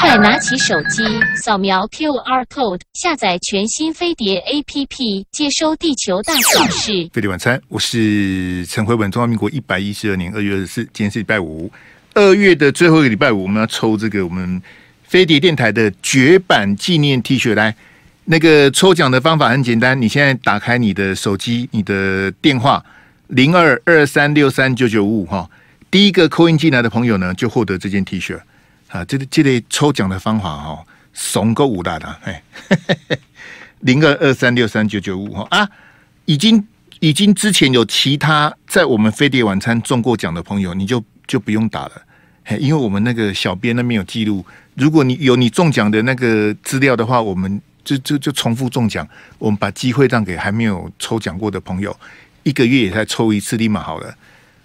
快拿起手机，扫描 QR code，下载全新飞碟 APP，接收地球大小事。飞碟晚餐，我是陈辉文。中华民国一百一十二年二月二十四，今天是礼拜五，二月的最后一个礼拜五，我们要抽这个我们飞碟电台的绝版纪念 T 恤来。那个抽奖的方法很简单，你现在打开你的手机，你的电话零二二三六三九九五五哈，第一个扣印进来的朋友呢，就获得这件 T 恤。啊，这个这类抽奖的方法哈、哦，怂够五大的，哎，零二二三六三九九五哈。啊，已经已经之前有其他在我们飞碟晚餐中过奖的朋友，你就就不用打了，嘿，因为我们那个小编那边有记录，如果你有你中奖的那个资料的话，我们就就就重复中奖，我们把机会让给还没有抽奖过的朋友，一个月也才抽一次，立马好了，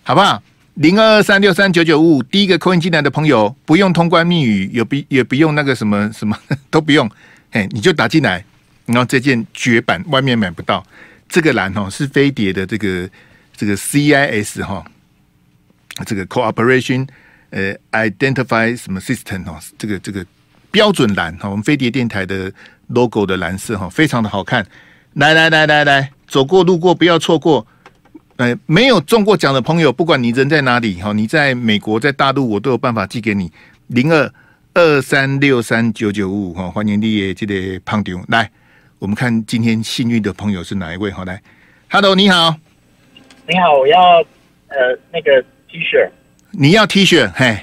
好不好？零二二三六三九九五五，第一个扣音进来的朋友不用通关密语，也不也不用那个什么什么 都不用，哎，你就打进来，然后这件绝版外面买不到，这个蓝哦是飞碟的这个这个 CIS 哈，这个 Cooperation 呃 Identify 什么 System 哦，这个这个标准蓝哈，我们飞碟电台的 logo 的蓝色哈，非常的好看，来来来来来，走过路过不要错过。呃，没有中过奖的朋友，不管你人在哪里哈，你在美国、在大陆，我都有办法寄给你。零二二三六三九九五五哈，欢迎你也记得胖丢来。我们看今天幸运的朋友是哪一位？好，来，Hello，你好，你好，我要呃那个 T 恤，你要 T 恤？嘿，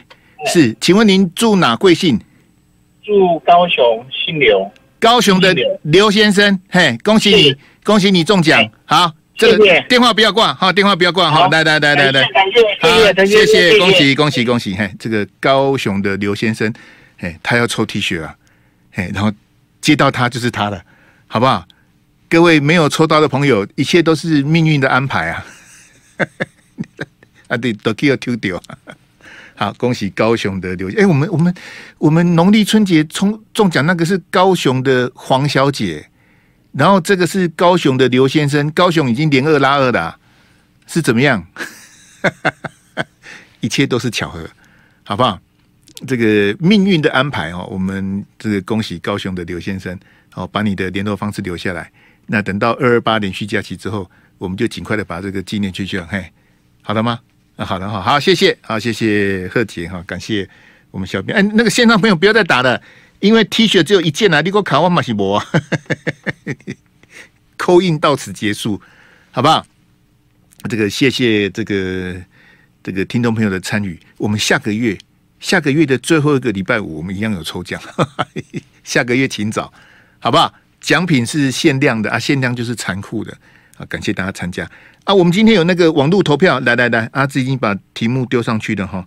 是，请问您住哪？贵姓？住高雄，姓刘，高雄的刘先生，嘿，恭喜你，恭喜你中奖，好。这个电话不要挂，哈，电话不要挂，哈，来来来来来，感谢，好，谢谢，恭喜恭喜恭喜，嘿，这个高雄的刘先生，嘿，他要抽 T 恤啊，嘿，然后接到他就是他的，好不好？各位没有抽到的朋友，一切都是命运的安排啊，啊对，都可以抽掉，好，恭喜高雄的刘，哎，我们我们我们农历春节中中奖那个是高雄的黄小姐。然后这个是高雄的刘先生，高雄已经连二拉二了，是怎么样？一切都是巧合，好不好？这个命运的安排哦，我们这个恭喜高雄的刘先生，好，把你的联络方式留下来。那等到二二八连续假期之后，我们就尽快的把这个纪念去去嘿，好的吗？啊，好的，好好，谢谢，好，谢谢贺杰哈，感谢我们小编，哎，那个线上朋友不要再打了。因为 T 恤只有一件啊，你给我卡我马西博啊，扣印到此结束，好不好？这个谢谢这个这个听众朋友的参与。我们下个月下个月的最后一个礼拜五，我们一样有抽奖，下个月请早，好不好？奖品是限量的啊，限量就是残酷的啊！感谢大家参加啊！我们今天有那个网络投票，来来来，阿志已经把题目丢上去了哈。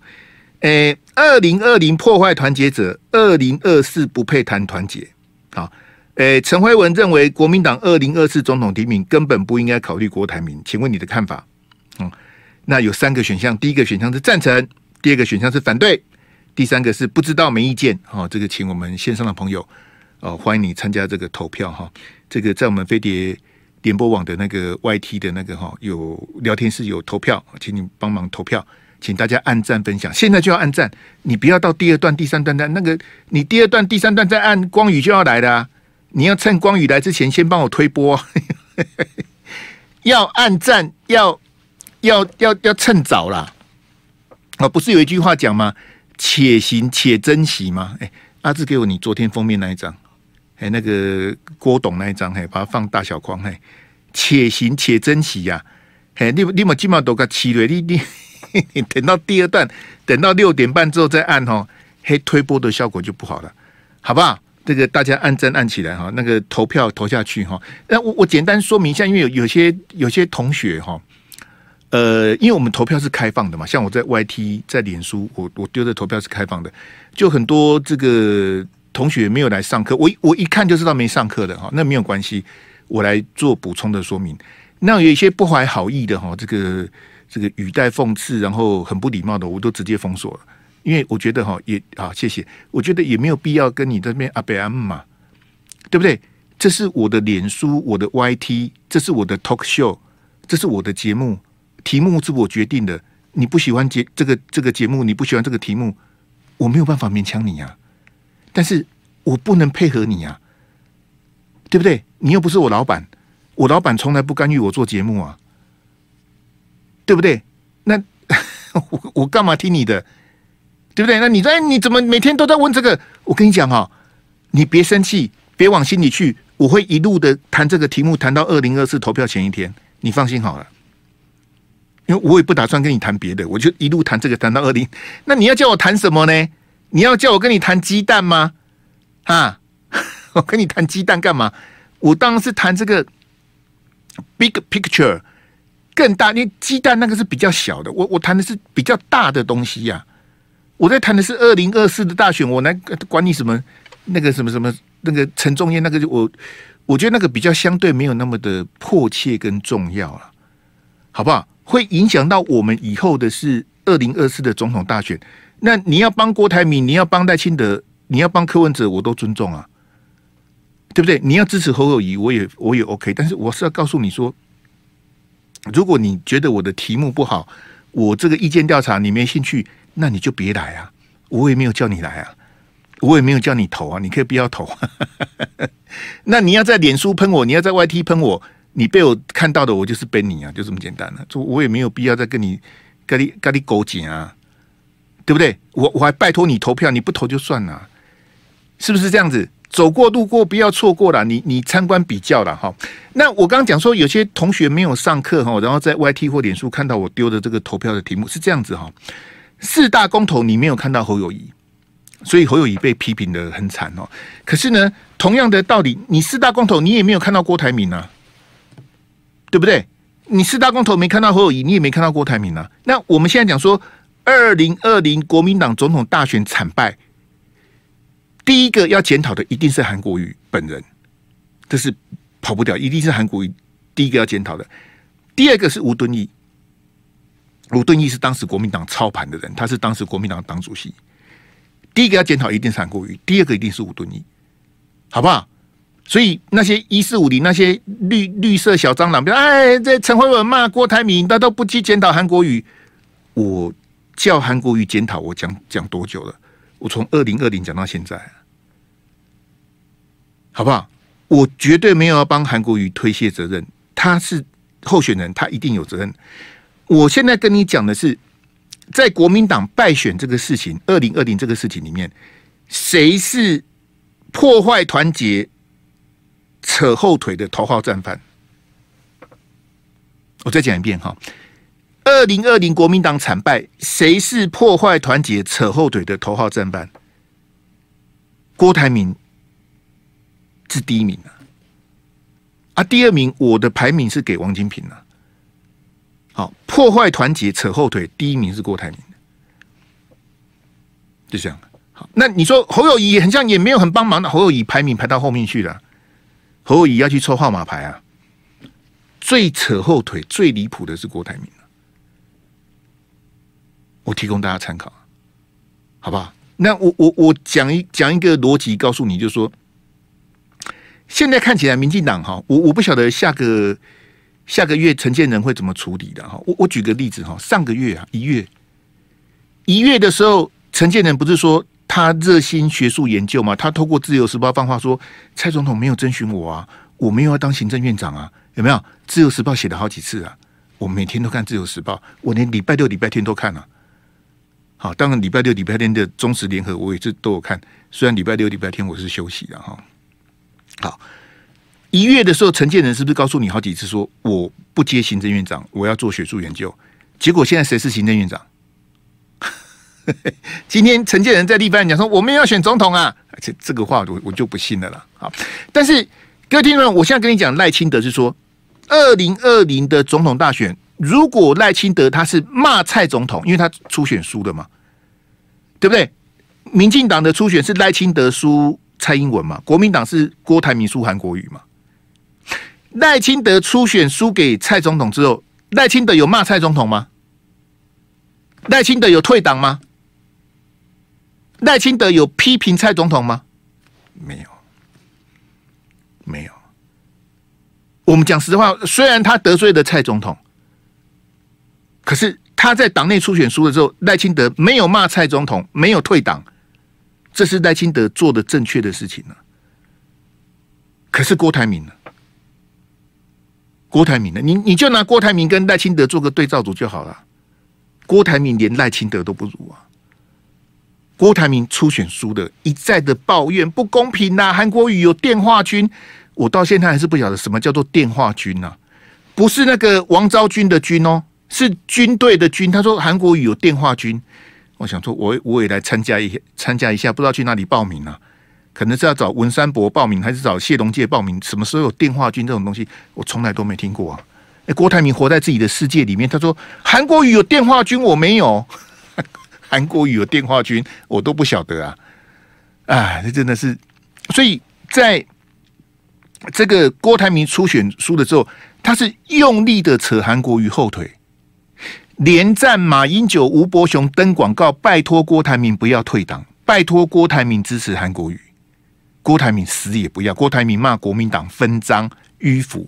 诶，二零二零破坏团结者，二零二四不配谈团结。好，诶，陈辉文认为国民党二零二四总统提名根本不应该考虑郭台铭，请问你的看法？嗯，那有三个选项，第一个选项是赞成，第二个选项是反对，第三个是不知道没意见。好，这个请我们线上的朋友哦，欢迎你参加这个投票哈。这个在我们飞碟联播网的那个 YT 的那个哈有聊天室有投票，请你帮忙投票。请大家按赞分享，现在就要按赞，你不要到第二段、第三段的那个，你第二段、第三段再按，光宇就要来的啊！你要趁光宇来之前，先帮我推播，要按赞，要要要要趁早啦！啊，不是有一句话讲吗？且行且珍惜吗？哎，阿志给我你昨天封面那一张，哎，那个郭董那一张，嘿，把它放大小框，嘿，且行且珍惜呀！嘿，你你们起码都个七月，你你。等到第二段，等到六点半之后再按哈，黑推波的效果就不好了，好不好？这个大家按赞按起来哈，那个投票投下去哈。那我我简单说明一下，因为有有些有些同学哈，呃，因为我们投票是开放的嘛，像我在 YT 在脸书，我我丢的投票是开放的，就很多这个同学没有来上课，我我一看就知道没上课的哈，那没有关系，我来做补充的说明。那有一些不怀好意的哈，这个。这个语带讽刺，然后很不礼貌的，我都直接封锁了，因为我觉得哈也啊，谢谢，我觉得也没有必要跟你这边阿贝阿姆嘛，对不对？这是我的脸书，我的 YT，这是我的 talk show，这是我的节目，题目是我决定的。你不喜欢节这个这个节目，你不喜欢这个题目，我没有办法勉强你啊。但是我不能配合你啊，对不对？你又不是我老板，我老板从来不干预我做节目啊，对不对？那 我我干嘛听你的？对不对？那你说，哎，你怎么每天都在问这个？我跟你讲哈，你别生气，别往心里去。我会一路的谈这个题目，谈到二零二四投票前一天。你放心好了，因为我也不打算跟你谈别的，我就一路谈这个，谈到二零。那你要叫我谈什么呢？你要叫我跟你谈鸡蛋吗？啊，我跟你谈鸡蛋干嘛？我当然是谈这个 big picture 更大，因为鸡蛋那个是比较小的，我我谈的是比较大的东西呀、我在谈的是二零二四的大选，我来管你什么那个什么什么那个陈仲彦那个我，我觉得那个比较相对没有那么的迫切跟重要了，好不好？会影响到我们以后的是二零二四的总统大选。那你要帮郭台铭，你要帮赖清德，你要帮柯文哲，我都尊重啊，对不对？你要支持侯友宜，我也我也 OK。但是我是要告诉你说，如果你觉得我的题目不好，我这个意见调查你没兴趣。那你就别来啊！我也没有叫你来啊，我也没有叫你投啊，你可以不要投。那你要在脸书喷我，你要在 YT 喷我，你被我看到的，我就是喷你啊，就这么简单了。就我也没有必要再跟你跟你跟你勾结啊，对不对？我我还拜托你投票，你不投就算了，是不是这样子？走过路过不要错过了，你你参观比较了哈。那我刚刚讲说，有些同学没有上课哈，然后在 YT 或脸书看到我丢的这个投票的题目是这样子哈。四大公投你没有看到侯友谊，所以侯友谊被批评得很惨哦。可是呢，同样的道理，你四大公投你也没有看到郭台铭啊，对不对？你四大公投没看到侯友谊，你也没看到郭台铭啊。那我们现在讲说，二零二零国民党总统大选惨败，第一个要检讨的一定是韩国瑜本人，这是跑不掉，一定是韩国瑜第一个要检讨的。第二个是吴敦义。吴敦义是当时国民党操盘的人，他是当时国民党党主席。第一个要检讨一定是韩国瑜，第二个一定是吴敦义，好不好？所以那些一四五零那些绿绿色小蟑螂，比如哎，这陈慧文骂郭台铭，他都不去检讨韩国瑜。我叫韩国瑜检讨，我讲讲多久了？我从二零二零讲到现在，好不好？我绝对没有要帮韩国瑜推卸责任，他是候选人，他一定有责任。我现在跟你讲的是，在国民党败选这个事情，二零二零这个事情里面，谁是破坏团结、扯后腿的头号战犯？我再讲一遍哈，二零二零国民党惨败，谁是破坏团结、扯后腿的头号战犯？郭台铭是第一名啊，啊，第二名我的排名是给王金平啊。好，破坏团结、扯后腿，第一名是郭台铭，就这样。好，那你说侯友宜很像，也没有很帮忙的。侯友宜排名排到后面去了，侯友宜要去抽号码牌啊。最扯后腿、最离谱的是郭台铭，我提供大家参考，好不好？那我我我讲一讲一个逻辑，告诉你，就是说，现在看起来民进党哈，我我不晓得下个。下个月陈建仁会怎么处理的哈？我我举个例子哈，上个月啊，一月一月的时候，陈建仁不是说他热心学术研究吗？他透过自由时报放话说，蔡总统没有征询我啊，我没有要当行政院长啊，有没有？自由时报写了好几次啊，我每天都看自由时报，我连礼拜六、礼拜天都看了。好，当然礼拜六、礼拜天的中时联合我也是都有看，虽然礼拜六、礼拜天我是休息的哈。好。一月的时候，陈建仁是不是告诉你好几次说我不接行政院长，我要做学术研究？结果现在谁是行政院长？今天陈建仁在立法院讲说我们要选总统啊，而且这个话我我就不信了啦。好，但是各位听众，我现在跟你讲赖清德是说，二零二零的总统大选，如果赖清德他是骂蔡总统，因为他初选输的嘛，对不对？民进党的初选是赖清德输蔡英文嘛，国民党是郭台铭输韩国瑜嘛。赖清德初选输给蔡总统之后，赖清德有骂蔡总统吗？赖清德有退党吗？赖清德有批评蔡总统吗？没有，没有。我们讲实话，虽然他得罪了蔡总统，可是他在党内初选输了之后，赖清德没有骂蔡总统，没有退党，这是赖清德做的正确的事情呢。可是郭台铭呢？郭台铭呢？你你就拿郭台铭跟赖清德做个对照组就好了。郭台铭连赖清德都不如啊！郭台铭初选输的，一再的抱怨不公平呐、韩国瑜有电话军，我到现在还是不晓得什么叫做电话军呐、不是那个王昭君的军哦，是军队的军。他说韩国语有电话军，我想说我我也来参加一参加一下，不知道去哪里报名啊？可能是要找文山博报名，还是找谢龙介报名？什么时候有电话军这种东西，我从来都没听过啊！哎，郭台铭活在自己的世界里面。他说韩国语有电话军，我没有。韩国语有电话军，我都不晓得啊！啊，这真的是。所以在这个郭台铭初选输了之后，他是用力的扯韩国瑜后腿，连战马英九、吴伯雄登广告，拜托郭台铭不要退党，拜托郭台铭支持韩国瑜。郭台铭死也不要，郭台铭骂国民党分赃迂腐。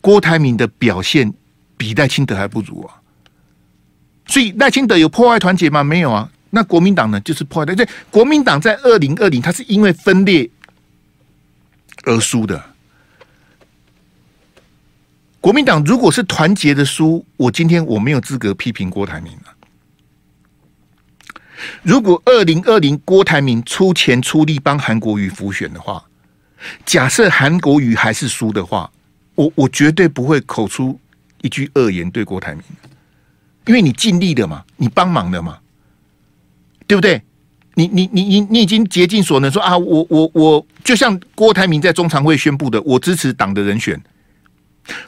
郭台铭的表现比赖清德还不如啊！所以赖清德有破坏团结吗？没有啊。那国民党呢？就是破坏的。这国民党在二零二零，他是因为分裂而输的。国民党如果是团结的输，我今天我没有资格批评郭台铭了。如果二零二零郭台铭出钱出力帮韩国瑜辅选的话，假设韩国瑜还是输的话。我我绝对不会口出一句恶言对郭台铭，因为你尽力了嘛，你帮忙了嘛，对不对？你你你你你已经竭尽所能说啊，我我我就像郭台铭在中常会宣布的，我支持党的人选，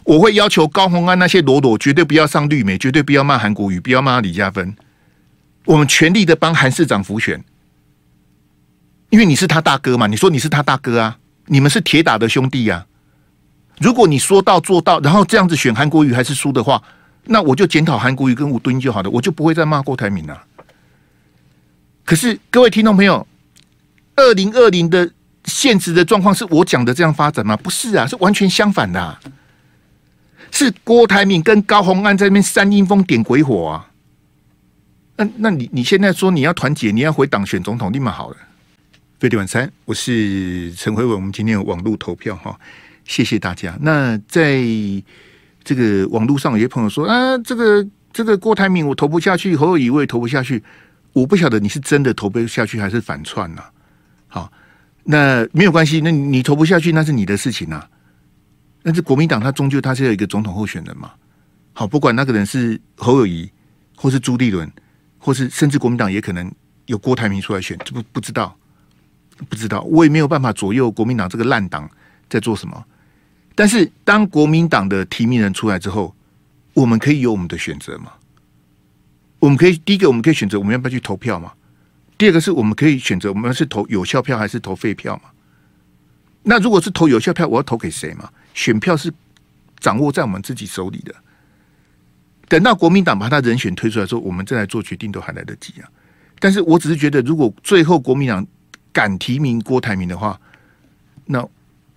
我会要求高虹安那些裸裸绝对不要上绿媒，绝对不要骂韩国瑜，不要骂李嘉芬，我们全力的帮韩市长辅选，因为你是他大哥嘛，你说你是他大哥啊，你们是铁打的兄弟啊。如果你说到做到，然后这样子选韩国瑜还是输的话，那我就检讨韩国瑜跟吴敦就好了，我就不会再骂郭台铭了。可是各位听众朋友，二零二零的现实的状况是我讲的这样发展吗？不是啊，是完全相反的。是郭台铭跟高虹安在那边煽阴风点鬼火啊。那那你你现在说你要团结，你要回党选总统，立马好了。飞碟晚餐，我是陈辉文，我们今天有网络投票哈。谢谢大家。那在这个网络上，有些朋友说啊，这个这个郭台铭我投不下去，侯友宜我也投不下去。我不晓得你是真的投不下去，还是反串呐？好，那没有关系，那你投不下去那是你的事情呐。但是国民党他终究他是有一个总统候选人嘛。好，不管那个人是侯友谊，或是朱立伦，或是甚至国民党也可能有郭台铭出来选，这不不知道，不知道，我也没有办法左右国民党这个烂党在做什么。但是，当国民党的提名人出来之后，我们可以有我们的选择吗？我们可以第一个，我们可以选择我们要不要去投票吗？第二个是我们可以选择我们是投有效票还是投废票吗？那如果是投有效票，我要投给谁吗？选票是掌握在我们自己手里的。等到国民党把他人选推出来之后，我们再来做决定都还来得及啊。但是我只是觉得，如果最后国民党敢提名郭台铭的话，那。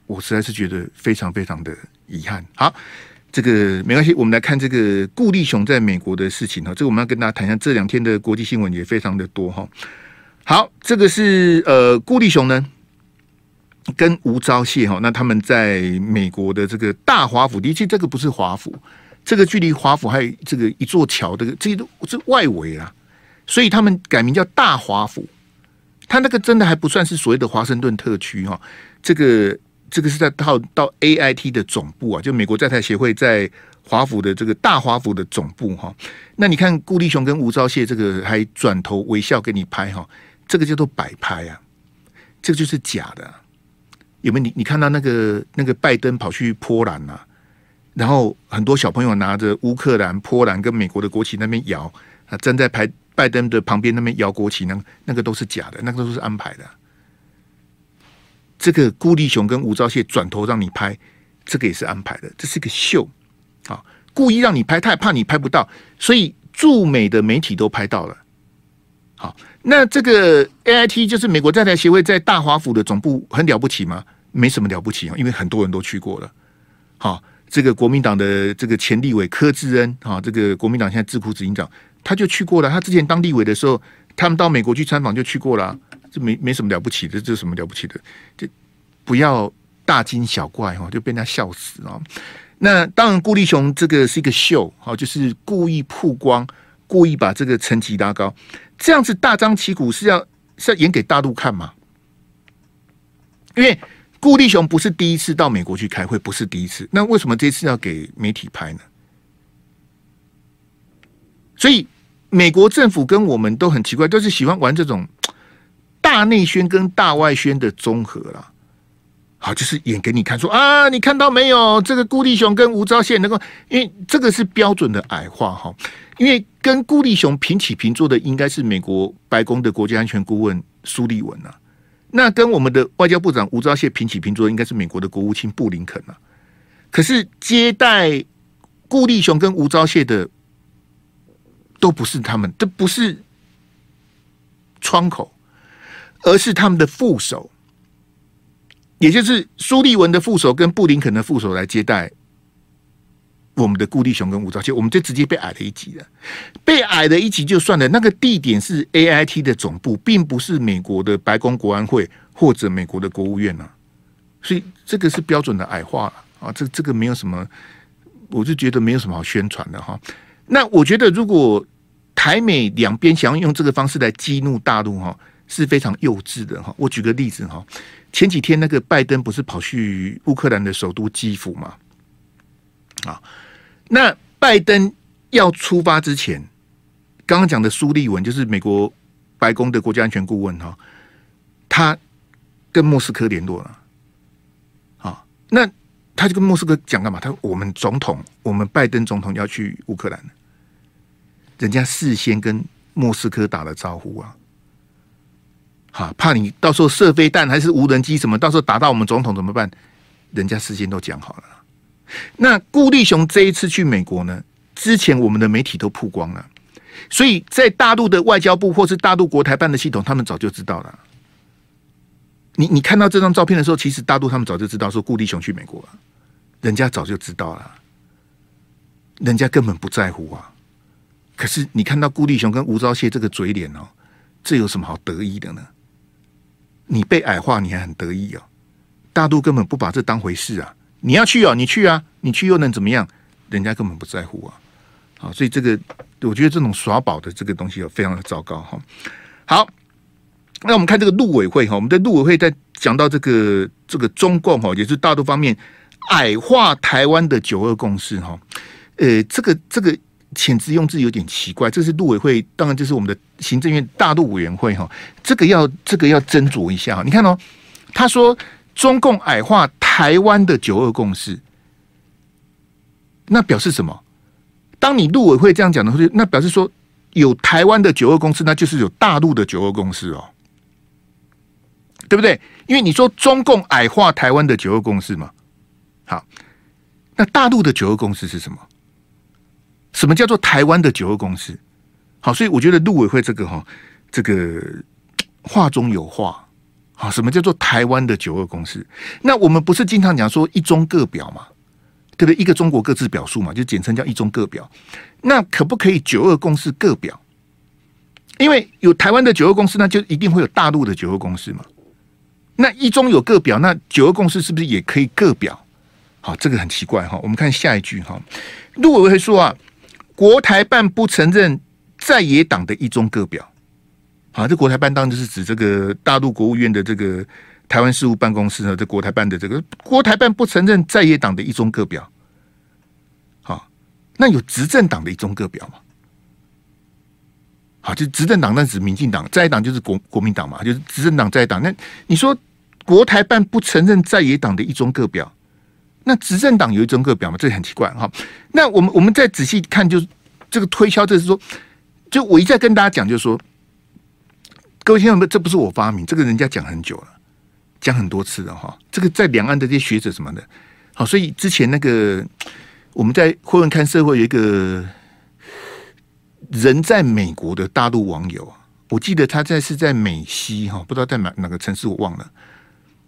我实在是觉得非常非常的遗憾。好，这个没关系，我们来看这个顾立雄在美国的事情哈。这个我们要跟大家谈一下，这两天的国际新闻也非常的多哈。好，这个是呃顾立雄呢跟吴钊燮哈，那他们在美国的这个大华府，其实这个不是华府，这个距离华府还有这个一座桥，这个这都是外围啊，所以他们改名叫大华府。他那个真的还不算是所谓的华盛顿特区哈，这个。这个是在到到 AIT 的总部啊，就美国在台协会在华府的这个大华府的总部哈。那你看顾立雄跟吴钊燮这个还转头微笑给你拍哈，这个叫做摆拍啊，这个就是假的。有没有你你看到那个那个拜登跑去波兰啊，然后很多小朋友拿着乌克兰、波兰跟美国的国旗那边摇啊，站在排拜登的旁边那边摇国旗，那那个都是假的，那个都是安排的。这个顾立雄跟吴钊燮转头让你拍，这个也是安排的，这是个秀啊，故意让你拍，他也怕你拍不到，所以驻美的媒体都拍到了。好，那这个 AIT 就是美国在台协会在大华府的总部，很了不起吗？没什么了不起啊，因为很多人都去过了。好，这个国民党的这个前立委柯志恩，哈，这个国民党现在智库执行长，他就去过了。他之前当立委的时候，他们到美国去参访就去过了，这没没什么了不起的，这有什么了不起的？就不要大惊小怪哈，就被人家笑死啊！那当然，顾立雄这个是一个秀，好，就是故意曝光，故意把这个层级拉高，这样子大张旗鼓是要是要演给大陆看吗？因为顾立雄不是第一次到美国去开会，不是第一次，那为什么这次要给媒体拍呢？所以美国政府跟我们都很奇怪，都是喜欢玩这种大内宣跟大外宣的综合啦。好，就是演给你看，说啊，你看到没有？这个顾立雄跟吴钊燮能够，因为这个是标准的矮化哈。因为跟顾立雄平起平坐的，应该是美国白宫的国家安全顾问苏利文啊。那跟我们的外交部长吴钊燮平起平坐，应该是美国的国务卿布林肯啊。可是接待顾立雄跟吴钊燮的，都不是他们，这不是窗口，而是他们的副手。也就是苏利文的副手跟布林肯的副手来接待我们的顾立雄跟吴钊燮，我们就直接被矮了一级了。被矮了一级就算了，那个地点是 AIT 的总部，并不是美国的白宫国安会或者美国的国务院呐。所以这个是标准的矮化了啊！这这个没有什么，我就觉得没有什么好宣传的哈。那我觉得，如果台美两边想要用这个方式来激怒大陆哈，是非常幼稚的哈。我举个例子哈。前几天那个拜登不是跑去乌克兰的首都基辅吗？啊，那拜登要出发之前，刚刚讲的苏利文就是美国白宫的国家安全顾问哈，他跟莫斯科联络了，啊，那他就跟莫斯科讲干嘛？他说我们总统，我们拜登总统要去乌克兰，人家事先跟莫斯科打了招呼啊。哈，怕你到时候射飞弹还是无人机什么，到时候打到我们总统怎么办？人家事先都讲好了。那顾立雄这一次去美国呢？之前我们的媒体都曝光了，所以在大陆的外交部或是大陆国台办的系统，他们早就知道了。你你看到这张照片的时候，其实大陆他们早就知道说顾立雄去美国了，人家早就知道了，人家根本不在乎啊。可是你看到顾立雄跟吴钊燮这个嘴脸哦，这有什么好得意的呢？你被矮化，你还很得意哦？大陆根本不把这当回事啊！你要去哦，你去啊，你去又能怎么样？人家根本不在乎啊！好，所以这个我觉得这种耍宝的这个东西非常的糟糕哈。好，那我们看这个陆委会哈，我们的陆委会在讲到这个这个中共哈，也是大陆方面矮化台湾的九二共识哈。呃，这个这个。遣词用字有点奇怪，这是陆委会，当然就是我们的行政院大陆委员会哈，这个要这个要斟酌一下。你看哦，他说中共矮化台湾的九二共识，那表示什么？当你陆委会这样讲的话，那表示说有台湾的九二共识，那就是有大陆的九二共识哦，对不对？因为你说中共矮化台湾的九二共识嘛，好，那大陆的九二共识是什么？什么叫做台湾的九二共识？好，所以我觉得陆委会这个哈，这个话中有话。好，什么叫做台湾的九二共识？那我们不是经常讲说一中各表嘛？对不对？一个中国各自表述嘛，就简称叫一中各表。那可不可以九二共识各表？因为有台湾的九二共识，那就一定会有大陆的九二共识嘛。那一中有各表，那九二共识是不是也可以各表？好，这个很奇怪哈。我们看下一句哈，陆委会说啊。国台办不承认在野党的一中各表，好，这国台办当然就是指这个大陆国务院的这个台湾事务办公室呢这国台办的这个国台办不承认在野党的一中各表，好，那有执政党的一中各表吗？好，就执政党那指民进党，在野党就是国国民党嘛，就是执政党在野党。那你说国台办不承认在野党的一中各表？那执政党有一中各表吗？这很奇怪哈。那我们我们再仔细看，就是这个推销，就是说，就我一再跟大家讲，就是说，各位听众们，这不是我发明，这个人家讲很久了，讲很多次了哈。这个在两岸的这些学者什么的，好，所以之前那个我们在慧文看社会有一个人在美国的大陆网友，我记得他在是在美西哈，不知道在哪哪个城市我忘了，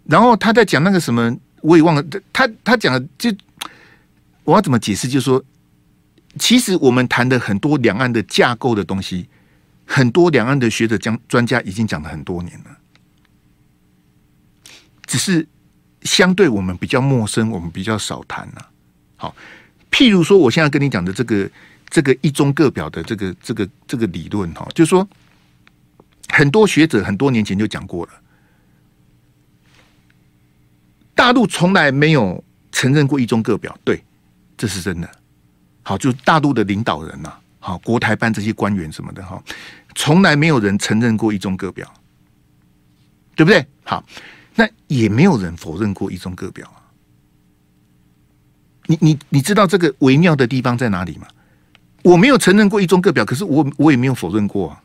然后他在讲那个什么。我也忘了，他他讲的就我要怎么解释？就是说，其实我们谈的很多两岸的架构的东西，很多两岸的学者讲专家已经讲了很多年了，只是相对我们比较陌生，我们比较少谈了。好，譬如说，我现在跟你讲的这个这个一中各表的这个这个这个理论哈，就是说很多学者很多年前就讲过了，大陆从来没有承认过一中各表，对，这是真的。好，就大陆的领导人呐，好，国台办这些官员什么的哈，从来没有人承认过一中各表，对不对？好，那也没有人否认过一中各表啊。你你你知道这个微妙的地方在哪里吗？我没有承认过一中各表，可是我我也没有否认过啊。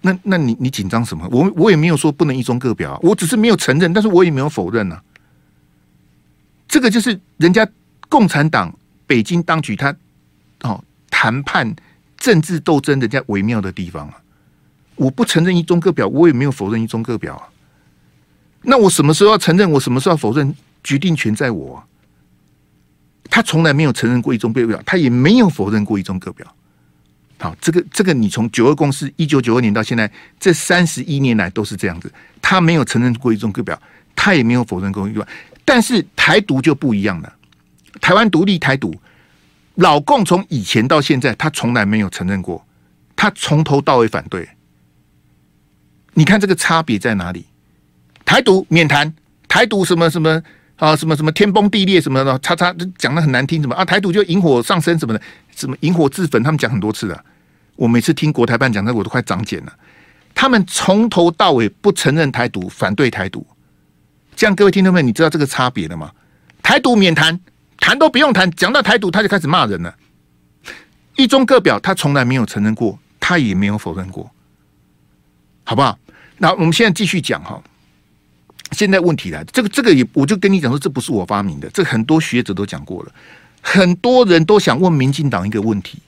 那那你你紧张什么？我我也没有说不能一中各表啊，我只是没有承认，但是我也没有否认啊。这个就是人家共产党。北京当局他哦谈判政治斗争人家微妙的地方啊，我不承认一中各表，我也没有否认一中各表啊。那我什么时候要承认？我什么时候要否认？决定权在我。他从来没有承认过一中各表，他也没有否认过一中各表。好，这个这个，你从九二共识一九九二年到现在这三十一年来都是这样子，他没有承认过一中各表，他也没有否认过一中。但是台独就不一样了。台湾独立台独，老共从以前到现在，他从来没有承认过，他从头到尾反对。你看这个差别在哪里？台独免谈，台独什么什么啊，什么什么天崩地裂什么的，叉叉讲的很难听，什么啊，台独就引火上身什么的，什么引火自焚，他们讲很多次了。我每次听国台办讲的，我都快长茧了。他们从头到尾不承认台独，反对台独。这样各位听众们，你知道这个差别了吗？台独免谈。谈都不用谈，讲到台独他就开始骂人了。一中各表他从来没有承认过，他也没有否认过，好不好？那我们现在继续讲哈。现在问题来，这个这个也，我就跟你讲说，这不是我发明的，这很多学者都讲过了。很多人都想问民进党一个问题，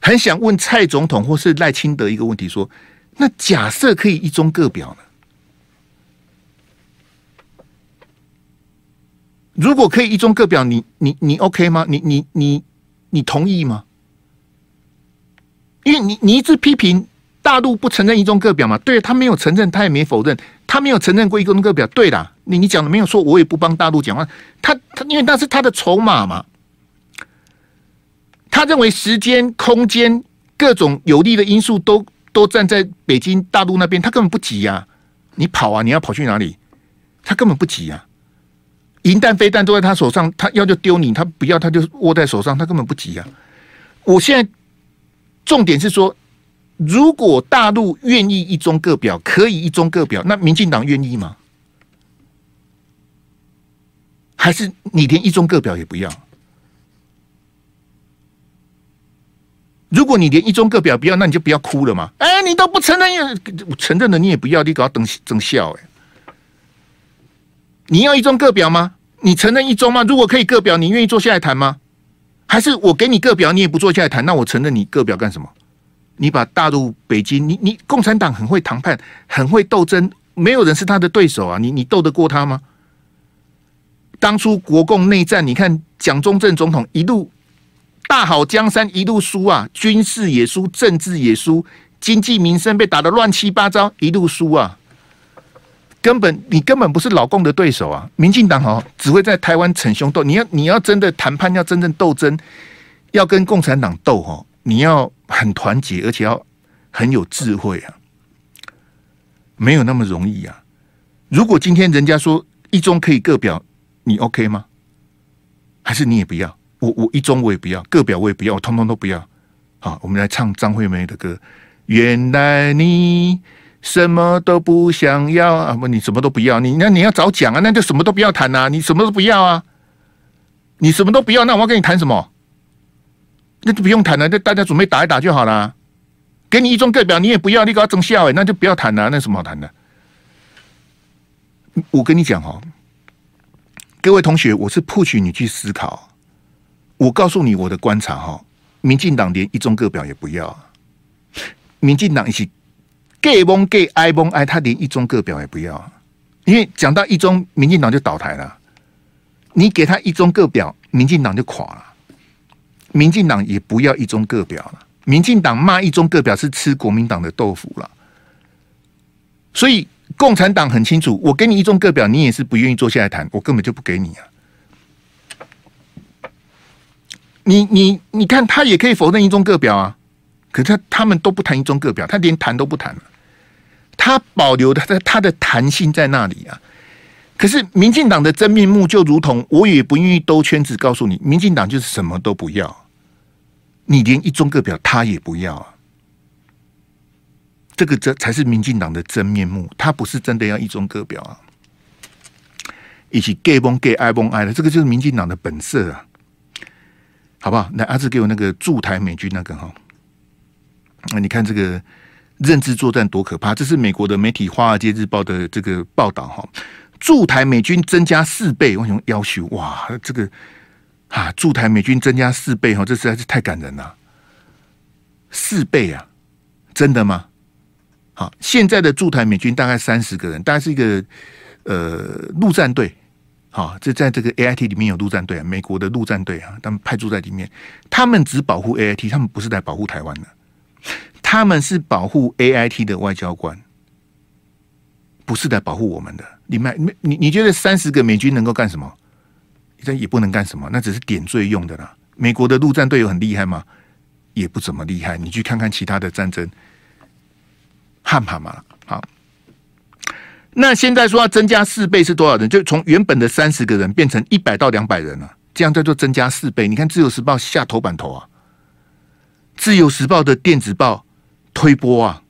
很想问蔡总统或是赖清德一个问题，说：那假设可以一中各表呢？如果可以一中各表，你你你 OK 吗？你你你你同意吗？因为你你一直批评大陆不承认一中各表嘛，对，他没有承认，他也没否认，他没有承认过一中各表，对的，你你讲的没有错，我也不帮大陆讲话，他他因为那是他的筹码嘛，他认为时间、空间各种有利的因素都都站在北京大陆那边，他根本不急呀，你跑啊，你要跑去哪里？他根本不急呀。银弹、飞弹都在他手上，他要就丢你，他不要他就握在手上，他根本不急啊！我现在重点是说，如果大陆愿意一中各表，可以一中各表，那民进党愿意吗？还是你连一中各表也不要？如果你连一中各表不要，那你就不要哭了嘛！哎，你都不承认，也承认了你也不要，你搞等等笑哎。你要一中各表吗？你承认一中吗？如果可以各表，你愿意坐下来谈吗？还是我给你各表，你也不坐下来谈？那我承认你各表干什么？你把大陆、北京，你你共产党很会谈判，很会斗争，没有人是他的对手啊！你你斗得过他吗？当初国共内战，你看蒋中正总统一路大好江山，一路输啊，军事也输，政治也输，经济民生被打得乱七八糟，一路输啊！根本你根本不是老共的对手啊！民进党哦，只会在台湾逞凶斗。你要你要真的谈判，要真正斗争，要跟共产党斗哦，你要很团结，而且要很有智慧啊，没有那么容易啊！如果今天人家说一中可以各表，你 OK 吗？还是你也不要？我我一中我也不要，各表我也不要，我通通都不要。好，我们来唱张惠妹的歌。原来你。什么都不想要啊！不，你什么都不要，你那你要早讲啊！那就什么都不要谈啊！你什么都不要啊！你什么都不要，那我要跟你谈什么？那就不用谈了，那大家准备打一打就好了。给你一中各表，你也不要，你搞整笑哎，那就不要谈了，那什么好谈的？我跟你讲哦，各位同学，我是 push 你去思考。我告诉你我的观察哈，民进党连一中各表也不要，民进党一起。gay 崩 gay 哀崩哀，他连一中各表也不要，因为讲到一中，民进党就倒台了。你给他一中各表，民进党就垮了。民进党也不要一中各表了，民进党骂一中各表是吃国民党的豆腐了。所以共产党很清楚，我给你一中各表，你也是不愿意坐下来谈，我根本就不给你啊。你你你看，他也可以否认一中各表啊，可是他他们都不谈一中各表，他连谈都不谈了，他保留的他的他的弹性在那里啊。可是民进党的真面目就如同我也不愿意兜圈子告诉你，民进党就是什么都不要，你连一中各表他也不要啊。这个这才是民进党的真面目，他不是真的要一中各表啊，一起 gay 崩 gay 爱崩爱的，这个就是民进党的本色啊，好不好？来，阿志给我那个驻台美军那个哈，那你看这个认知作战多可怕，这是美国的媒体《华尔街日报》的这个报道哈。驻台美军增加四倍，我想要求？哇，这个啊，驻台美军增加四倍哈，这实在是太感人了。四倍啊，真的吗？好，现在的驻台美军大概三十个人，大概是一个呃陆战队。好，这在这个 A I T 里面有陆战队啊，美国的陆战队啊，他们派驻在里面，他们只保护 A I T，他们不是来保护台湾的，他们是保护 A I T 的外交官。不是来保护我们的，你们你你觉得三十个美军能够干什么？这也不能干什么，那只是点缀用的啦。美国的陆战队有很厉害吗？也不怎么厉害。你去看看其他的战争，汉怕嘛？那现在说要增加四倍是多少人？就从原本的三十个人变成一百到两百人了，这样叫做增加四倍。你看《自由时报》下头版头啊，《自由时报》的电子报推播啊。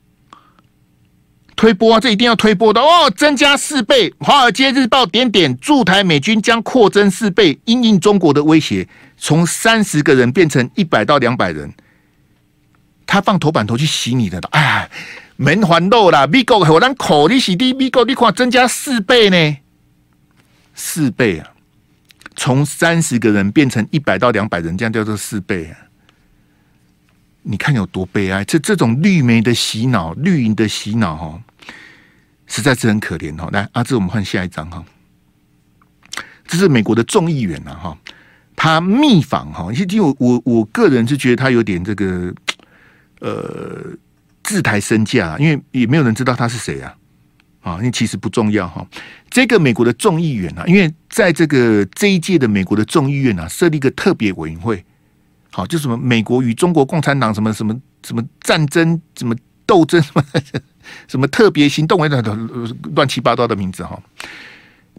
推播啊，这一定要推播的哦！增加四倍，《华尔街日报》点点驻台美军将扩增四倍，因应中国的威胁，从三十个人变成一百到两百人。他放头版头去洗你的，哎，门环肉啦！美国好难口你洗的，美国你看增加四倍呢，四倍啊！从三十个人变成一百到两百人，这样叫做四倍啊！你看有多悲哀？这这种绿媒的洗脑，绿营的洗脑，哈。实在是很可怜哈！来，阿志，我们换下一张哈。这是美国的众议员呐哈，他密访哈，其实我我我个人是觉得他有点这个呃自抬身价，因为也没有人知道他是谁啊啊，因为其实不重要哈。这个美国的众议员啊，因为在这个这一届的美国的众议院啊，设立一个特别委员会，好，就什么美国与中国共产党什么什么什么战争什么斗争什么。什么特别行动委员会乱七八糟的名字哈？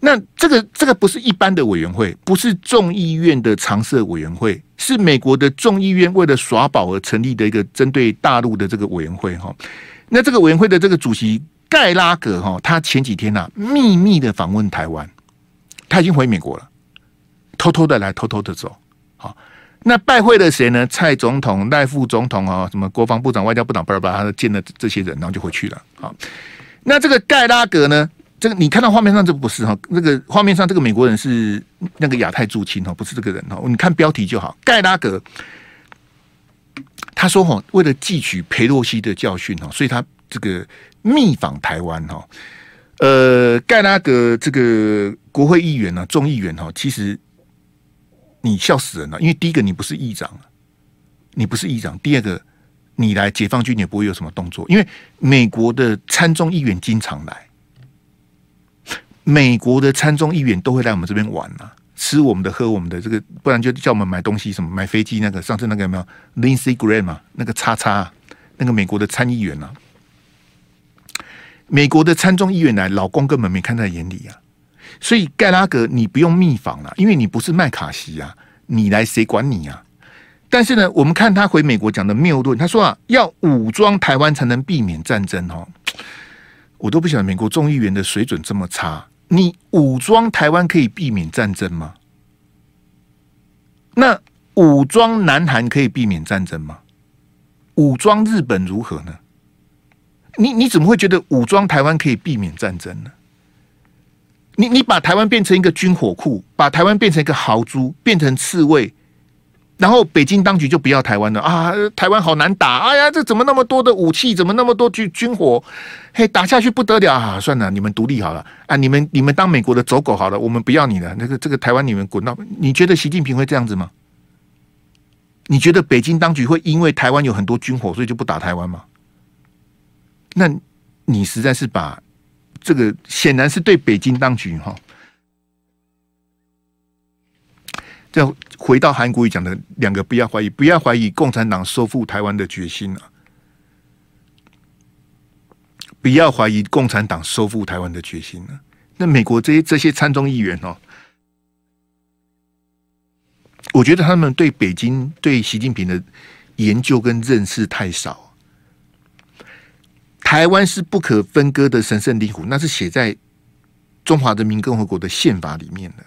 那这个这个不是一般的委员会，不是众议院的常设委员会，是美国的众议院为了耍宝而成立的一个针对大陆的这个委员会哈。那这个委员会的这个主席盖拉格哈，他前几天呐、啊、秘密的访问台湾，他已经回美国了，偷偷的来，偷偷的走，好。那拜会了谁呢？蔡总统、赖副总统啊，什么国防部长、外交部长，巴拉巴拉，他见了这些人，然后就回去了。好，那这个盖拉格呢？这个你看到画面上这不是哈？那个画面上这个美国人是那个亚太驻青哦，不是这个人哦。你看标题就好。盖拉格他说哈，为了汲取裴洛西的教训哦，所以他这个密访台湾哈。呃，盖拉格这个国会议员呢，众议员哈，其实。你笑死人了，因为第一个你不是议长，你不是议长；第二个，你来解放军也不会有什么动作，因为美国的参众议员经常来，美国的参众议员都会来我们这边玩啊，吃我们的，喝我们的，这个不然就叫我们买东西，什么买飞机那个，上次那个有没有 Lindsey Graham 嘛？那个叉叉，那个美国的参议员啊，美国的参众议员来，老公根本没看在眼里啊。所以盖拉格，你不用密访了，因为你不是麦卡锡啊，你来谁管你啊？但是呢，我们看他回美国讲的谬论，他说啊，要武装台湾才能避免战争哦。我都不晓得美国众议员的水准这么差，你武装台湾可以避免战争吗？那武装南韩可以避免战争吗？武装日本如何呢？你你怎么会觉得武装台湾可以避免战争呢？你你把台湾变成一个军火库，把台湾变成一个豪猪，变成刺猬，然后北京当局就不要台湾了啊！台湾好难打，哎呀，这怎么那么多的武器，怎么那么多军军火？嘿，打下去不得了啊！算了，你们独立好了啊！你们你们当美国的走狗好了，我们不要你了。那个这个台湾你们滚到，你觉得习近平会这样子吗？你觉得北京当局会因为台湾有很多军火，所以就不打台湾吗？那你实在是把这个显然是对北京当局哈。再回到韩国瑜讲的两个，不要怀疑，不要怀疑共产党收复台湾的决心啊！不要怀疑共产党收复台湾的决心啊！那美国这些这些参众议员哦，我觉得他们对北京、对习近平的研究跟认识太少。台湾是不可分割的神圣领土，那是写在中华人民共和国的宪法里面的。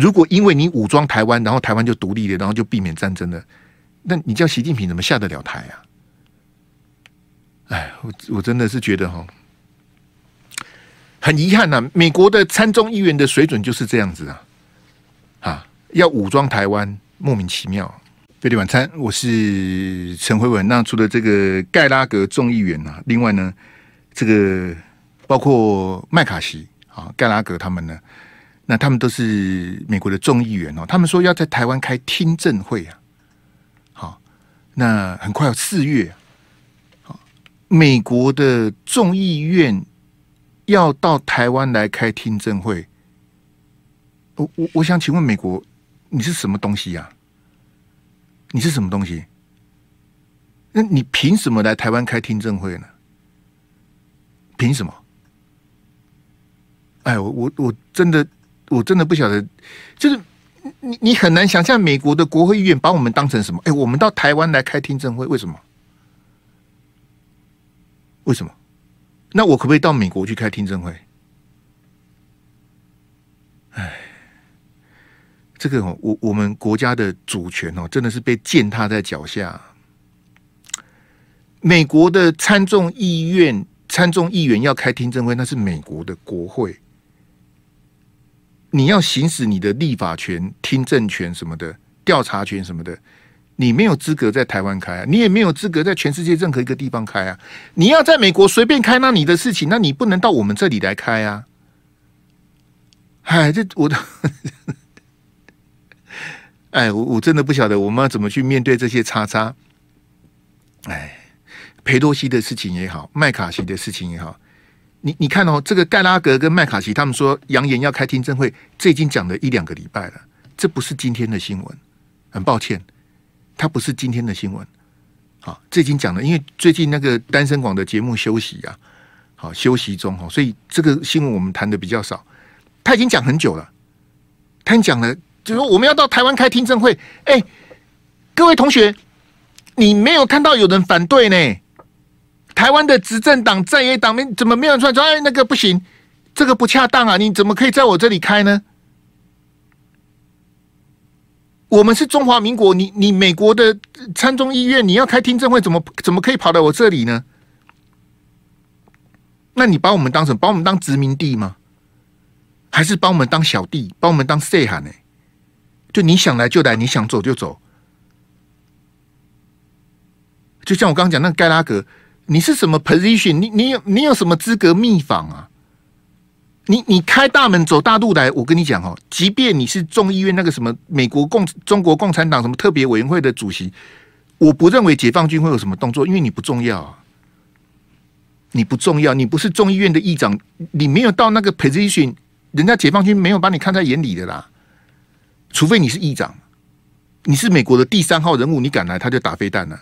如果因为你武装台湾，然后台湾就独立了，然后就避免战争了，那你叫习近平怎么下得了台啊？哎，我我真的是觉得哈，很遗憾呐、美国的参众议员的水准就是这样子啊，啊，要武装台湾，莫名其妙。飞碟晚餐，我是陈辉文。那除了这个盖拉格众议员呢、啊，另外呢，这个包括麦卡锡啊，盖拉格他们呢？那他们都是美国的众议员哦，他们说要在台湾开听证会啊，好，那很快要四月，好，美国的众议院要到台湾来开听证会，我我我想请问美国，你是什么东西呀？你是什么东西？那你凭什么来台湾开听证会呢？凭什么？哎，我我我真的。我真的不晓得，就是你你很难想象美国的国会议员把我们当成什么？哎，我们到台湾来开听证会，为什么？为什么？那我可不可以到美国去开听证会？哎，这个哦，我我们国家的主权哦，真的是被践踏在脚下。美国的参众议院参众议员要开听证会，那是美国的国会。你要行使你的立法权、听证权什么的、调查权什么的，你没有资格在台湾开啊，你也没有资格在全世界任何一个地方开啊。你要在美国随便开，那你的事情，那你不能到我们这里来开啊。哎，这我的，哎，我我真的不晓得我们要怎么去面对这些叉叉。哎，裴多西的事情也好，麦卡锡的事情也好。你你看哦，这个盖拉格跟麦卡锡他们说扬言要开听证会，这已经讲了一两个礼拜了，这不是今天的新闻。很抱歉，它不是今天的新闻。好，这已经讲了，因为最近那个单身广的节目休息啊，好休息中哈，所以这个新闻我们谈的比较少。他已经讲很久了，他讲了，就是说我们要到台湾开听证会。哎，各位同学，你没有看到有人反对呢？台湾的执政党在野党们怎么没有人出来说？哎，那个不行，这个不恰当啊！你怎么可以在我这里开呢？我们是中华民国，你你美国的参众议院你要开听证会，怎么怎么可以跑到我这里呢？那你把我们当什么？把我们当殖民地吗？还是把我们当小弟？把我们当细汉呢？就你想来就来，你想走就走。就像我刚刚讲那个盖拉格。你是什么 position？你你有你有什么资格密访啊？你你开大门走大路来，我跟你讲哦，即便你是众议院那个什么美国共中国共产党什么特别委员会的主席，我不认为解放军会有什么动作，因为你不重要啊，你不重要，你不是众议院的议长，你没有到那个 position，人家解放军没有把你看在眼里的啦，除非你是议长，你是美国的第三号人物，你敢来他就打飞弹了，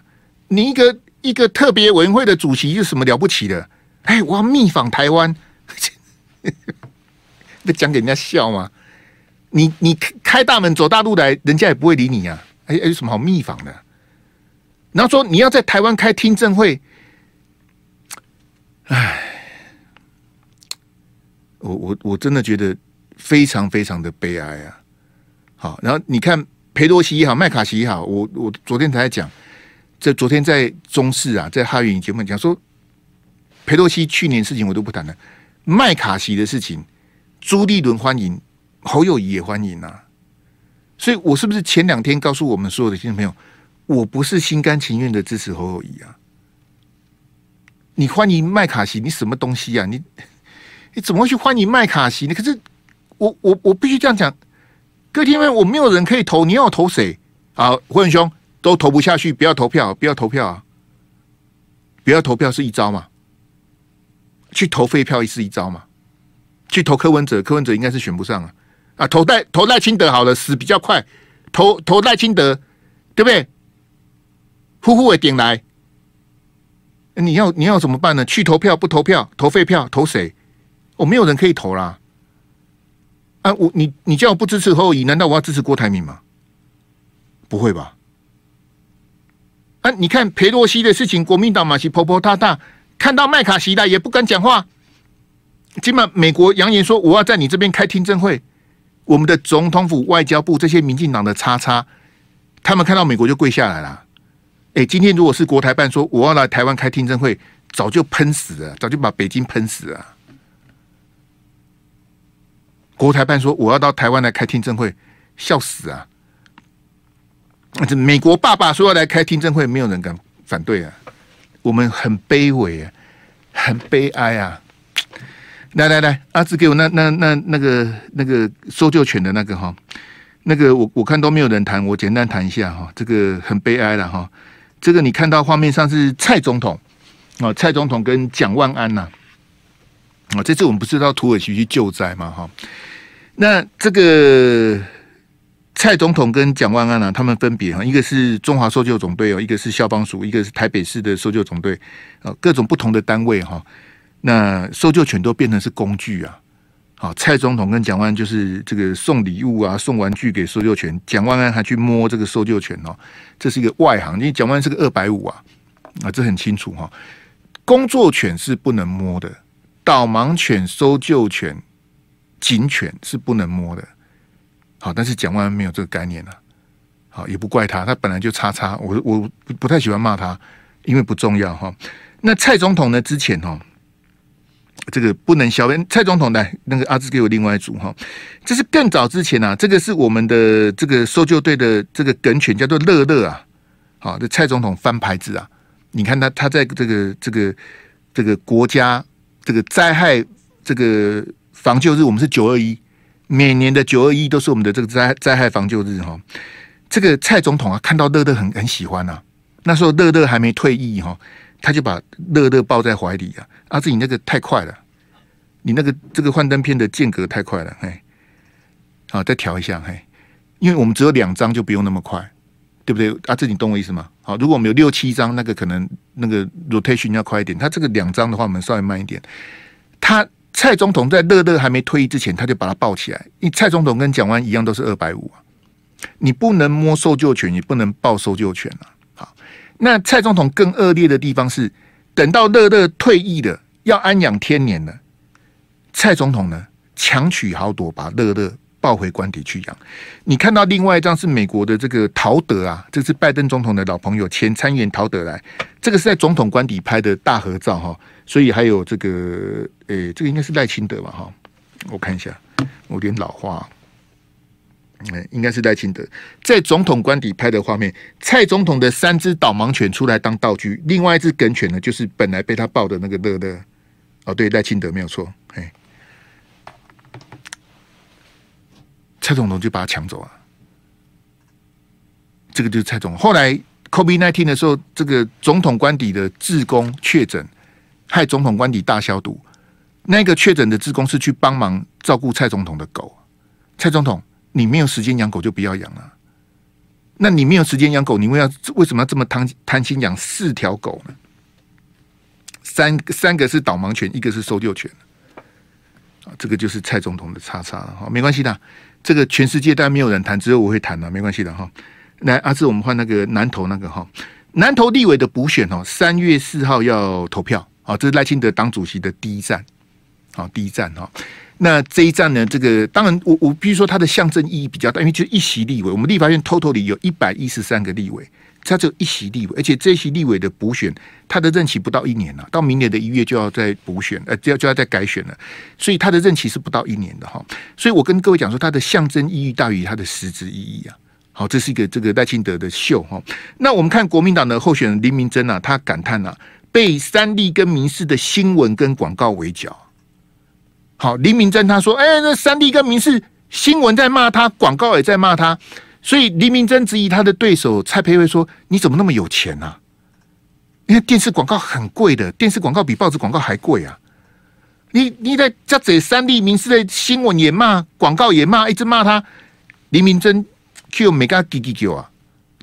你一个。一个特别委员会的主席有什么了不起的？哎，我要密访台湾，那讲给人家笑吗？你你开大门走大路来，人家也不会理你呀、啊。哎，有什么好密访的？然后说你要在台湾开听证会，哎，我我我真的觉得非常非常的悲哀啊！好，然后你看裴多西也好，麦卡锡也好，我我昨天才讲。这昨天在中视啊，在哈元节目讲说，裴洛西去年事情我都不谈了，麦卡锡的事情，朱立伦欢迎，侯友谊也欢迎啊，所以我是不是前两天告诉我们所有的听众朋友，我不是心甘情愿的支持侯友谊啊？你欢迎麦卡锡，你什么东西啊？你你怎么会去欢迎麦卡锡？呢可是我我我必须这样讲，各位听众，我没有人可以投，你要投谁？啊，胡文兄都投不下去，不要投票，不要投票啊！不要投票是一招嘛？去投废票是一招嘛？去投柯文哲，柯文哲应该是选不上啊！啊，投赖投赖清德好了，死比较快，投投赖清德，对不对？呼呼的点来，你要你要怎么办呢？去投票不投票，投废票，投谁？我、哦、没有人可以投啦！啊，我你你叫我不支持侯友宜，难道我要支持郭台铭吗？不会吧？你看裴洛西的事情，国民党马西婆婆大大看到麦卡锡来也不敢讲话。今晚美国扬言说，我要在你这边开听证会。我们的总统府、外交部这些民进党的叉叉，他们看到美国就跪下来了。哎，今天如果是国台办说我要来台湾开听证会，早就喷死了，早就把北京喷死了。国台办说我要到台湾来开听证会，笑死啊！这美国爸爸说要来开听证会，没有人敢反对啊。我们很卑微啊，很悲哀啊。来来来，阿志给我那那那那个那个搜救犬的那个哈，那个我我看都没有人谈，我简单谈一下哈。这个很悲哀了哈。这个你看到画面上是蔡总统啊，蔡总统跟蒋万安呐啊，这次我们不是到土耳其去救灾嘛哈。那这个蔡总统跟蒋万安呢，他们分别哈，一个是中华搜救总队哦，一个是消防署，一个是台北市的搜救总队啊，各种不同的单位哈。那搜救犬都变成是工具啊！好，蔡总统跟蒋万安就是这个送礼物啊，送玩具给搜救犬，蒋万安还去摸这个搜救犬哦，这是一个外行，因为蒋万安是个二百五啊，啊，这很清楚哈。工作犬是不能摸的，导盲犬、搜救犬、警犬是不能摸的。好，但是蒋万安没有这个概念啊。好，也不怪他，他本来就叉叉，我我不太喜欢骂他，因为不重要哈。那蔡总统呢？之前哈。这个不能消蔡总统来，那个阿志给我另外一组哈，这是更早之前啊，这个是我们的这个搜救队的这个梗犬叫做乐乐啊，好，这蔡总统翻牌子啊，你看他他在这个这个这个国家这个灾害这个防救日，我们是九二一，每年的九二一都是我们的这个灾灾害防救日哈，这个蔡总统啊看到乐乐很很喜欢呐，那时候乐乐还没退役哈。他就把乐乐抱在怀里啊！阿志，你那个太快了，你那个这个幻灯片的间隔太快了，嘿，好，再调一下，嘿，因为我们只有两张，就不用那么快，对不对？阿志，你懂我意思吗？好，如果我们有六七张，那个可能那个 rotation 要快一点。他这个两张的话，我们稍微慢一点。他蔡总统在乐乐还没退役之前，他就把他抱起来。因为蔡总统跟蒋万一样，都是二百五啊，你不能摸搜救犬，也不能抱搜救犬啊。那蔡总统更恶劣的地方是，等到乐乐退役了，要安养天年了，蔡总统呢强取豪夺，把乐乐抱回官邸去养。你看到另外一张是美国的这个陶德啊，这是拜登总统的老朋友，前参议员陶德来，这个是在总统官邸拍的大合照哈，所以还有这个，诶、这个应该是赖清德吧哈，我看一下，我有点老化。哎，应该是赖清德在总统官邸拍的画面。蔡总统的三只导盲犬出来当道具，另外一只梗犬呢，就是本来被他抱的那个乐乐。哦，对，赖清德没有错。哎，蔡总统就把他抢走了。这个就是蔡总。后来 COVID-19 的时候，这个总统官邸的志工确诊，害总统官邸大消毒。那个确诊的志工是去帮忙照顾蔡总统的狗。蔡总统。你没有时间养狗就不要养了。那你没有时间养狗，你为要为什么要这么贪贪心养四条狗呢？三三个是导盲犬，一个是搜救犬。啊，这个就是蔡总统的叉叉了哈，没关系的。这个全世界当然没有人谈，只有我会谈了，没关系的哈。来，阿志，我们换那个南投那个哈，南投立委的补选哦，三月四号要投票啊，这是赖清德党主席的第一站，好，第一站哈。那这一站呢？这个当然我，我我比如说它的象征意义比较大，因为就一席立委，我们立法院 total 里有一百一十三个立委，它只有一席立委，而且这一席立委的补选，它的任期不到一年了，到明年的一月就要再补选，呃，就要就要再改选了，所以它的任期是不到一年的哈。所以我跟各位讲说，它的象征意义大于它的实质意义啊。好，这是一个这个赖清德的秀哈。那我们看国民党的候选人林明珍啊，他感叹啊，被三立跟民视的新闻跟广告围剿。好，林明珍他说：“哎、那三立跟民视新闻在骂他，广告也在骂他，所以黎明真质疑他的对手蔡培慧说：“你怎么那么有钱啊？因为电视广告很贵的，电视广告比报纸广告还贵啊！你你在这这三立民视的新闻也骂，广告也骂，一直骂他。黎明真 Q 没跟他给给给啊，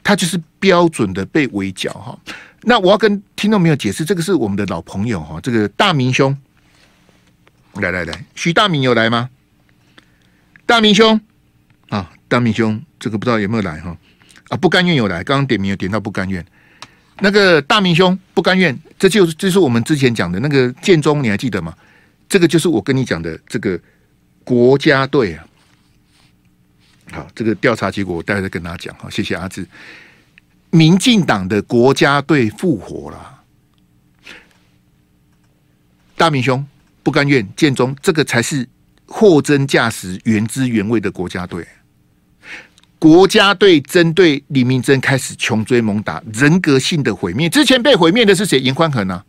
他就是标准的被围剿哈。那我要跟听众朋友解释，这个是我们的老朋友哈，这个大明兄，来来来，徐大明有来吗？”大明兄啊，大明兄，这个不知道有没有来哈？啊，不甘愿有来，刚刚点名有点到不甘愿。那个大明兄不甘愿，这就是这是我们之前讲的那个建中，你还记得吗？这个就是我跟你讲的这个国家队啊。好，这个调查结果我待会再跟大家讲。好，谢谢阿志。民进党的国家队复活了，大明兄不甘愿，建中这个才是。货真价实、原汁原味的国家队，国家队针对李明珍开始穷追猛打，人格性的毁灭。之前被毁灭的是谁？严宽恒啊，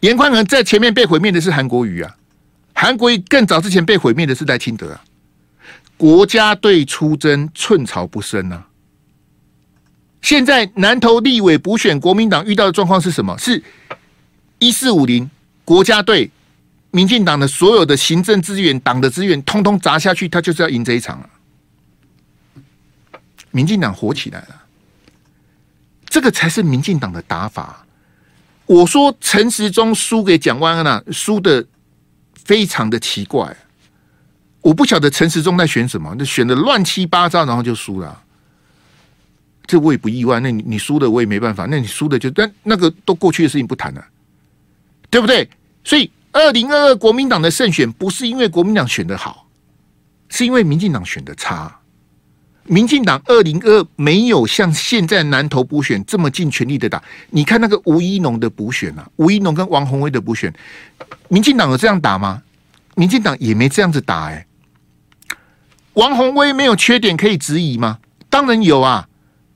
严宽恒在前面被毁灭的是韩国瑜啊，韩国瑜更早之前被毁灭的是赖清德啊。国家队出征，寸草不生啊！现在南投立委补选，国民党遇到的状况是什么？是一四五零国家队。民进党的所有的行政资源、党的资源，通通砸下去，他就是要赢这一场了。民进党火起来了，这个才是民进党的打法。我说陈时中输给蒋万安了，输的非常的奇怪。我不晓得陈时中在选什么，就选的乱七八糟，然后就输了。这我也不意外。那你你输的我也没办法。那你输的就但那个都过去的事情不谈了，对不对？所以。二零二二国民党的胜选不是因为国民党选得好，是因为民进党选的差。民进党二零二二没有像现在南投补选这么尽全力的打。你看那个吴一农的补选啊，吴一农跟王宏威的补选，民进党有这样打吗？民进党也没这样子打哎。王宏威没有缺点可以质疑吗？当然有啊，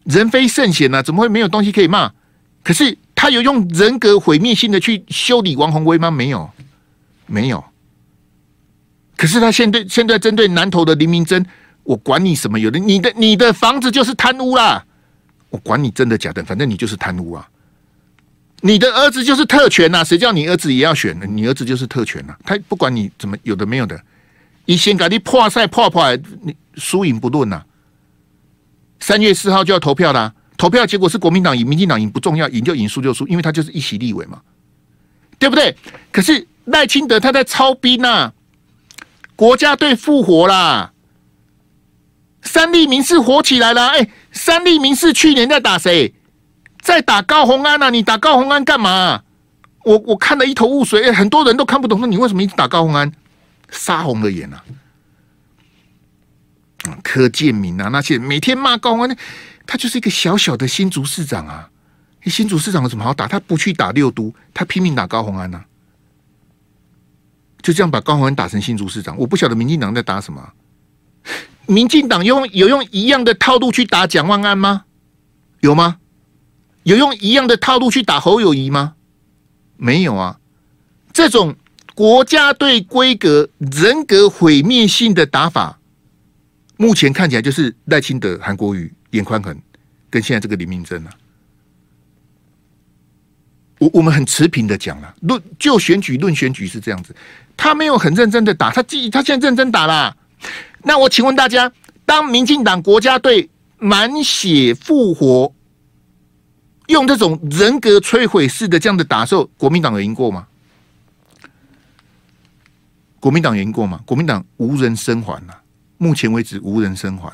人非圣贤呐，怎么会没有东西可以骂？可是他有用人格毁灭性的去修理王鸿薇吗？没有。没有，可是他现对现在针对南投的林明珍，我管你什么有的，你的你的房子就是贪污啦，我管你真的假的，反正你就是贪污啊。你的儿子就是特权呐，谁叫你儿子也要选呢？你儿子就是特权呐，他不管你怎么有的没有的，以前赶紧破赛破破，你输赢不论呐。三月四号就要投票啦，投票结果是国民党赢，民进党赢不重要，赢就赢，输就输，因为他就是一席立委嘛，对不对？可是。赖清德他在操兵呐，国家队复活啦，三立民视火起来了。哎，三立民视去年在打谁？在打高虹安呐？你打高虹安干嘛？我我看的一头雾水，很多人都看不懂，说你为什么一直打高虹安？杀红了眼啊！柯建铭啊，那些每天骂高虹安，他就是一个小小的新竹市长啊。新竹市长有什么好打？他不去打六都，他拼命打高虹安呐。就这样把高虹安打成新竹市长，我不晓得民进党在打什么。民进党用有用一样的套路去打蒋万安吗？有吗？有用一样的套路去打侯友宜吗？没有啊。这种国家队规格、人格毁灭性的打法，目前看起来就是赖清德、韩国瑜、眼宽很跟现在这个李明珍啊。我我们很持平的讲了，论就选举论选举是这样子。他没有很认真的打，他自己他现在认真打啦。那我请问大家，当民进党国家队满血复活，用这种人格摧毁式的这样的打的时候，国民党有赢过吗？国民党赢过吗？国民党无人生还呐，目前为止无人生还。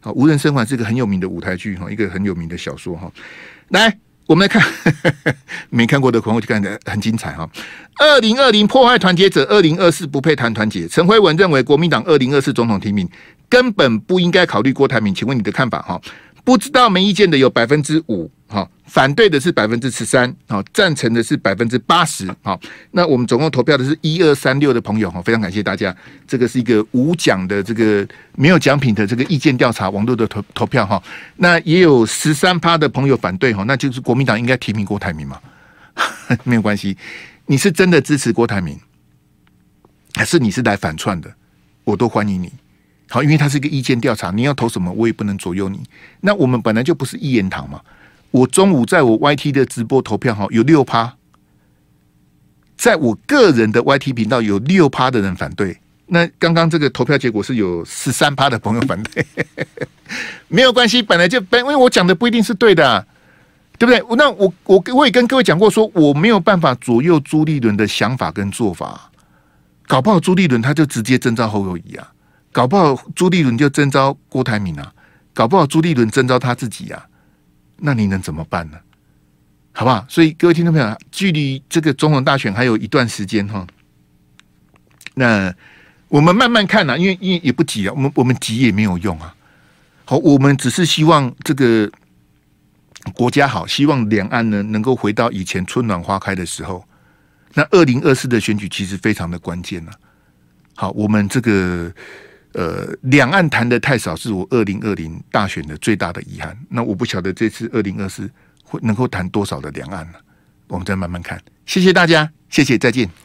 好，无人生还是个很有名的舞台剧哈，一个很有名的小说哈。来。我们来看 没看过的朋友就看的很精彩哈。二零二零破坏团结者，二零二四不配谈团结。陈辉文认为国民党二零二四总统提名根本不应该考虑郭台铭，请问你的看法哈？不知道没意见的有百分之五，好，反对的是百分之十三，好，赞成的是百分之八十，好，那我们总共投票的是一二三六的朋友哈，非常感谢大家，这个是一个无奖的这个没有奖品的这个意见调查网络的投投票哈，那也有十三趴的朋友反对哈，那就是国民党应该提名郭台铭嘛，没有关系，你是真的支持郭台铭，还是你是来反串的，我都欢迎你。好，因为它是一个意见调查，你要投什么，我也不能左右你。那我们本来就不是一言堂嘛。我中午在我 YT 的直播投票，哈，有六趴，在我个人的 YT 频道有六趴的人反对。那刚刚这个投票结果是有十三趴的朋友反对，没有关系，本来就本因为我讲的不一定是对的，对不对？那我我我也跟各位讲过，说我没有办法左右朱立伦的想法跟做法，搞不好朱立伦他就直接征召侯友谊啊，搞不好朱立伦就征召郭台铭啊，搞不好朱立伦征召他自己啊，那你能怎么办呢？好不好？所以各位听众朋友，距离这个总统大选还有一段时间哈，那。我们慢慢看呐、因为因为也不急啊，我们我们急也没有用啊。好，我们只是希望这个国家好，希望两岸呢能够回到以前春暖花开的时候。那二零二四的选举其实非常的关键呐、啊。好，我们这个呃两岸谈的太少，是我二零二零大选的最大的遗憾。那我不晓得这次二零二四会能够谈多少的两岸呢、我们再慢慢看。谢谢大家，谢谢，再见。